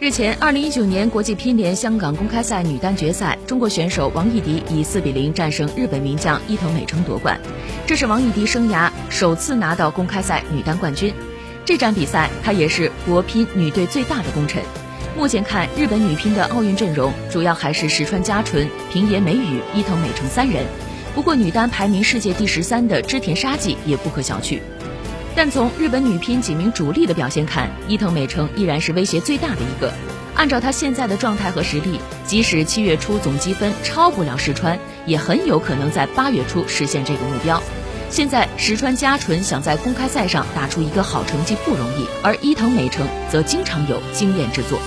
日前，二零一九年国际乒联香港公开赛女单决赛，中国选手王艺迪以四比零战胜日本名将伊藤美诚夺冠，这是王艺迪生涯首次拿到公开赛女单冠军。这场比赛，她也是国乒女队最大的功臣。目前看，日本女乒的奥运阵容主要还是石川佳纯、平野美宇、伊藤美诚三人。不过，女单排名世界第十三的织田沙纪也不可小觑。但从日本女乒几名主力的表现看，伊藤美诚依然是威胁最大的一个。按照她现在的状态和实力，即使七月初总积分超不了石川，也很有可能在八月初实现这个目标。现在石川佳纯想在公开赛上打出一个好成绩不容易，而伊藤美诚则经常有惊艳之作。